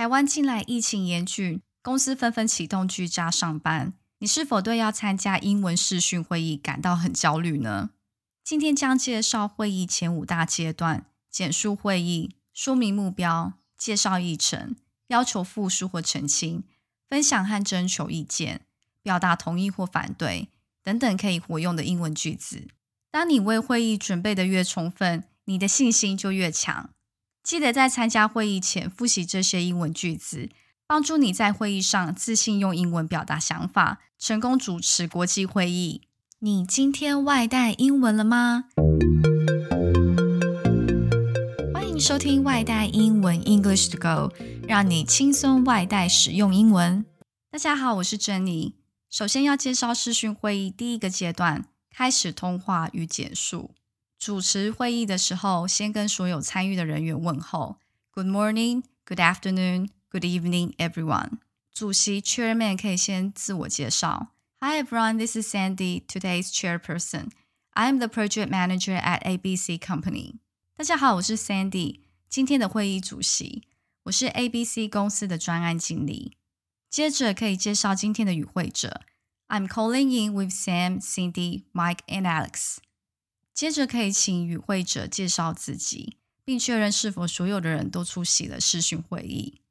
台湾近来疫情严峻，公司纷纷启动居家上班。你是否对要参加英文视讯会议感到很焦虑呢？今天将介绍会议前五大阶段：简述会议、说明目标、介绍议程、要求复述或澄清、分享和征求意见、表达同意或反对等等可以活用的英文句子。当你为会议准备的越充分，你的信心就越强。记得在参加会议前复习这些英文句子，帮助你在会议上自信用英文表达想法，成功主持国际会议。你今天外带英文了吗？欢迎收听外带英文 English to Go，让你轻松外带使用英文。大家好，我是珍妮。首先要介绍视讯会议第一个阶段：开始通话与简述。主持会议的时候，先跟所有参与的人员问候：Good morning, Good afternoon, Good evening, everyone。主席 Chairman 可以先自我介绍：Hi everyone, this is Sandy, today's chairperson. I am the project manager at ABC Company. 大家好，我是 Sandy，今天的会议主席，我是 ABC 公司的专案经理。接着可以介绍今天的与会者：I'm calling in with Sam, Cindy, Mike, and Alex. 接着可以请与会者介绍自己，并确认是否所有的人都出席了视讯会议。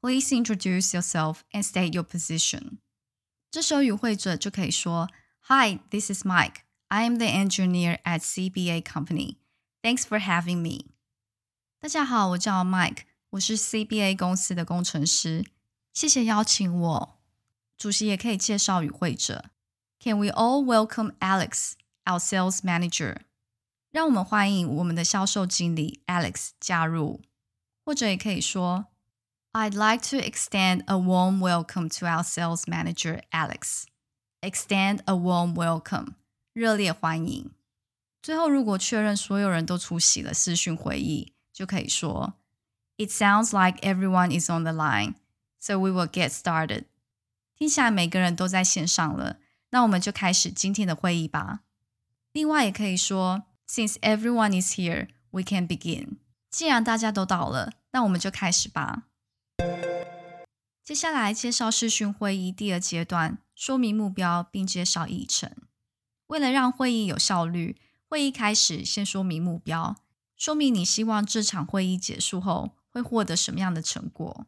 Please introduce yourself and state your position。这时候与会者就可以说：“Hi, this is Mike. I am the engineer at CBA Company. Thanks for having me.” 大家好，我叫 Mike，我是 CBA 公司的工程师。谢谢邀请我。主席也可以介绍与会者。Can we all welcome Alex, our sales manager? 让我们欢迎我们的销售经理 Alex 加入，或者也可以说，I'd like to extend a warm welcome to our sales manager Alex. Extend a warm welcome，热烈欢迎。最后，如果确认所有人都出席了视讯会议，就可以说，It sounds like everyone is on the line, so we will get started. 听起来每个人都在线上了，那我们就开始今天的会议吧。另外，也可以说。 Since everyone is here, we can begin. 既然大家都到了，那我们就开始吧。接下来介绍视讯会议第二阶段，说明目标并介绍议程。为了让会议有效率，会议开始先说明目标，说明你希望这场会议结束后会获得什么样的成果。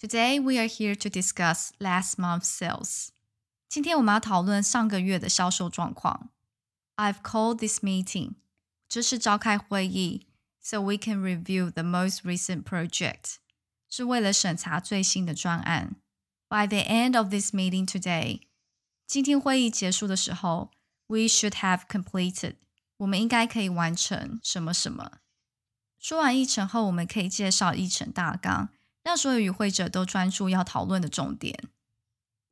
Today we are here to discuss last month's sales. 今天我们要讨论上个月的销售状况。I've called this meeting. 这是召开会议，so we can review the most recent project. 是为了审查最新的专案。By the end of this meeting today，今天会议结束的时候，we should have completed. 我们应该可以完成什么什么。说完议程后，我们可以介绍议程大纲，让所有与会者都专注要讨论的重点。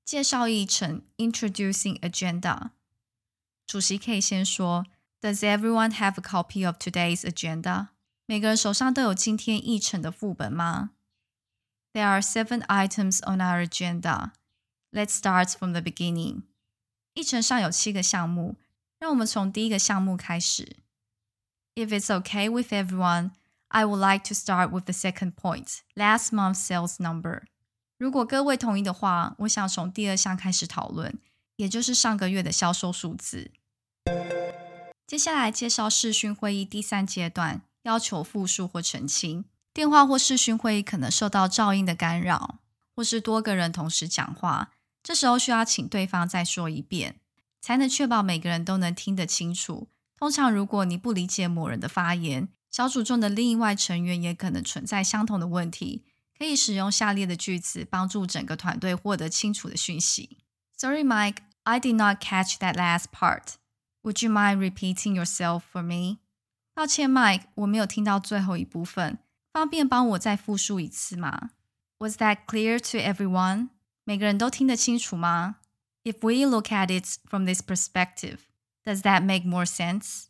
介绍议程，introducing agenda。 主席可以先说：“Does everyone have a copy of today's agenda？” 每个人手上都有今天议程的副本吗？There are seven items on our agenda. Let's start from the beginning. 议程上有七个项目，让我们从第一个项目开始。If it's okay with everyone, I would like to start with the second point, last month's sales number. 如果各位同意的话，我想从第二项开始讨论， 也就是上个月的销售数字。接下来介绍视讯会议第三阶段，要求复述或澄清。电话或视讯会议可能受到噪音的干扰，或是多个人同时讲话，这时候需要请对方再说一遍，才能确保每个人都能听得清楚。通常，如果你不理解某人的发言，小组中的另外成员也可能存在相同的问题。可以使用下列的句子帮助整个团队获得清楚的讯息。Sorry, Mike, I did not catch that last part. Would you mind repeating yourself for me？抱歉，Mike，我没有听到最后一部分，方便帮我再复述一次吗？Was that clear to everyone？每个人都听得清楚吗？If we look at it from this perspective, does that make more sense？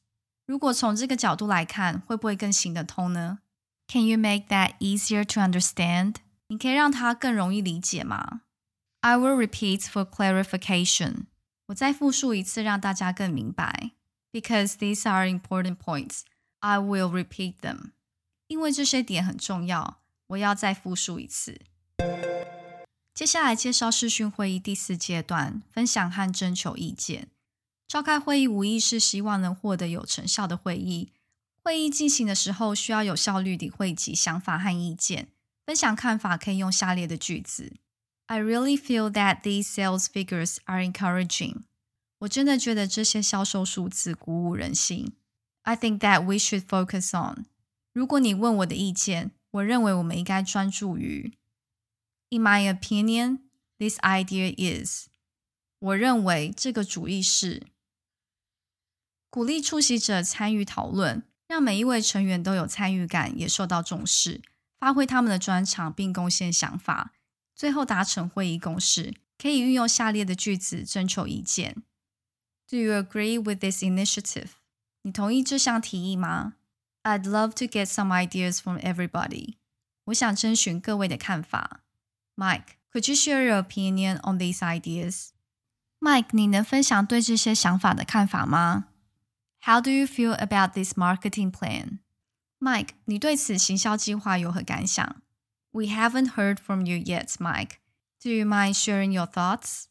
如果从这个角度来看，会不会更行得通呢？Can you make that easier to understand？你可以让它更容易理解吗 ？I will repeat for clarification. 我再复述一次，让大家更明白。Because these are important points, I will repeat them. 因为这些点很重要，我要再复述一次。接下来介绍视讯会议第四阶段，分享和征求意见。召开会议无疑是希望能获得有成效的会议。会议进行的时候，需要有效率地汇集想法和意见。分享看法可以用下列的句子 ：I really feel that these sales figures are encouraging。我真的觉得这些销售数字鼓舞人心。I think that we should focus on。如果你问我的意见，我认为我们应该专注于。In my opinion, this idea is。我认为这个主意是。鼓励出席者参与讨论，让每一位成员都有参与感，也受到重视，发挥他们的专长并贡献想法， 最后达成会议共识。可以运用下列的句子征求意见：Do you agree with this initiative？你同意这项提议吗？I'd love to get some ideas from everybody。我想征询各位的看法。Mike，could you share your opinion on these ideas？Mike，你能分享对这些想法的看法吗？How do you feel about this marketing plan? Mike, 你对此行销计划有何感想 ？We haven't heard from you yet, Mike. Do you mind sharing your thoughts?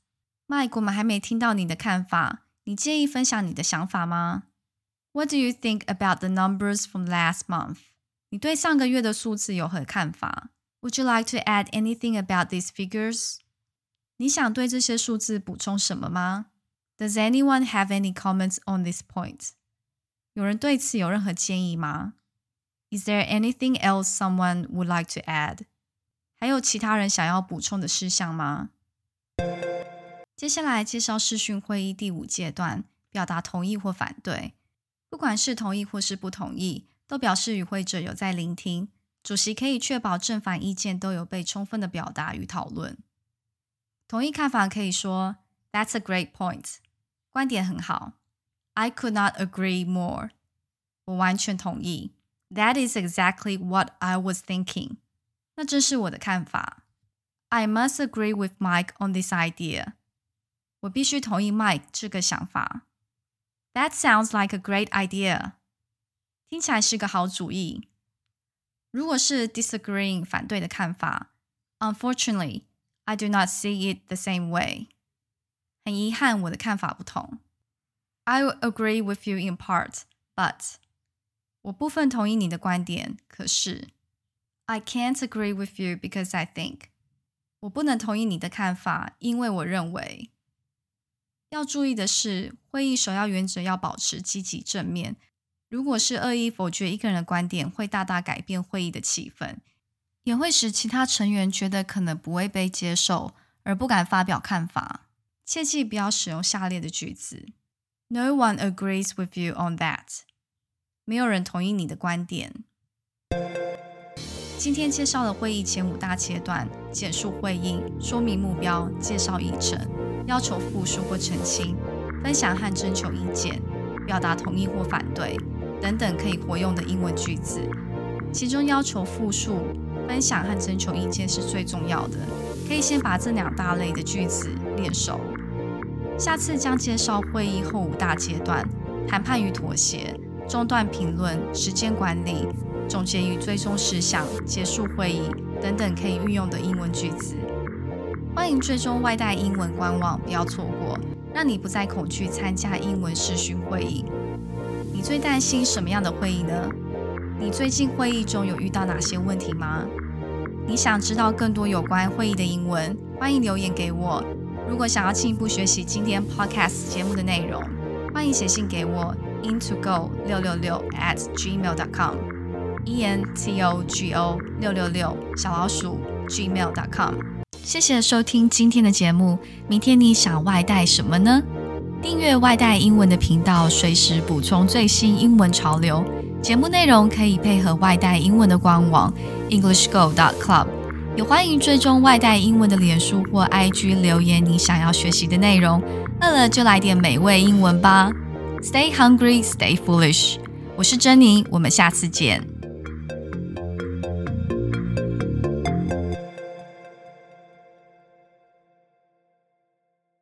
Mike, 我们还没听到你的看法，你介意分享你的想法吗？What do you think about the numbers from last month? 你对上个月的数字有何看法？Would you like to add anything about these figures? 你想对这些数字补充什么吗？Does anyone have any comments on this point? 有人对此有任何建议吗？Is there anything else someone would like to add？ 还有其他人想要补充的事项吗？接下来介绍视讯会议第五阶段，表达同意或反对。不管是同意或是不同意，都表示与会者有在聆听。主席可以确保正反意见都有被充分的表达与讨论。同意看法可以说：“That's a great point。”观点很好。I could not agree more. 我完全同意。That is exactly what I was thinking. 那这是我的看法。I must agree with Mike on this idea. 我必须同意 Mike 这个想法。That sounds like a great idea. 听起来是个好主意。如果是 disagreeing 反对的看法，Unfortunately, I do not see it the same way. 很遗憾，我的看法不同。I agree with you in part, but 我部分同意你的观点，可是 I can't agree with you because I think 我不能同意你的看法，因为我认为要注意的是，会议首要原则要保持积极正面。如果是恶意否决一个人的观点，会大大改变会议的气氛，也会使其他成员觉得可能不会被接受，而不敢发表看法。切记不要使用下列的句子。No one agrees with you on that。没有人同意你的观点。今天介绍了会议前五大阶段：简述会议、说明目标、介绍议程、要求复述或澄清、分享和征求意见、表达同意或反对等等可以活用的英文句子。其中要求复述、分享和征求意见是最重要的，可以先把这两大类的句子练熟。下次将介绍会议后五大阶段：谈判与妥协、中断评论、时间管理、总结与追踪事项、结束会议等等可以运用的英文句子。欢迎追踪外带英文官网，不要错过，让你不再恐惧参加英文视讯会议。你最担心什么样的会议呢？你最近会议中有遇到哪些问题吗？你想知道更多有关会议的英文？欢迎留言给我。如果想要进一步学习今天 podcast 节目的内容，欢迎写信给我 into go 六六六 at gmail dot com e n t o g o 六六六小老鼠 gmail dot com。谢谢收听今天的节目，明天你想外带什么呢？订阅外带英文的频道，随时补充最新英文潮流。节目内容可以配合外带英文的官网 English Go dot club。也欢迎追踪外带英文的脸书或 IG 留言你想要学习的内容。饿了就来点美味英文吧！Stay hungry, stay foolish。我是珍妮，我们下次见。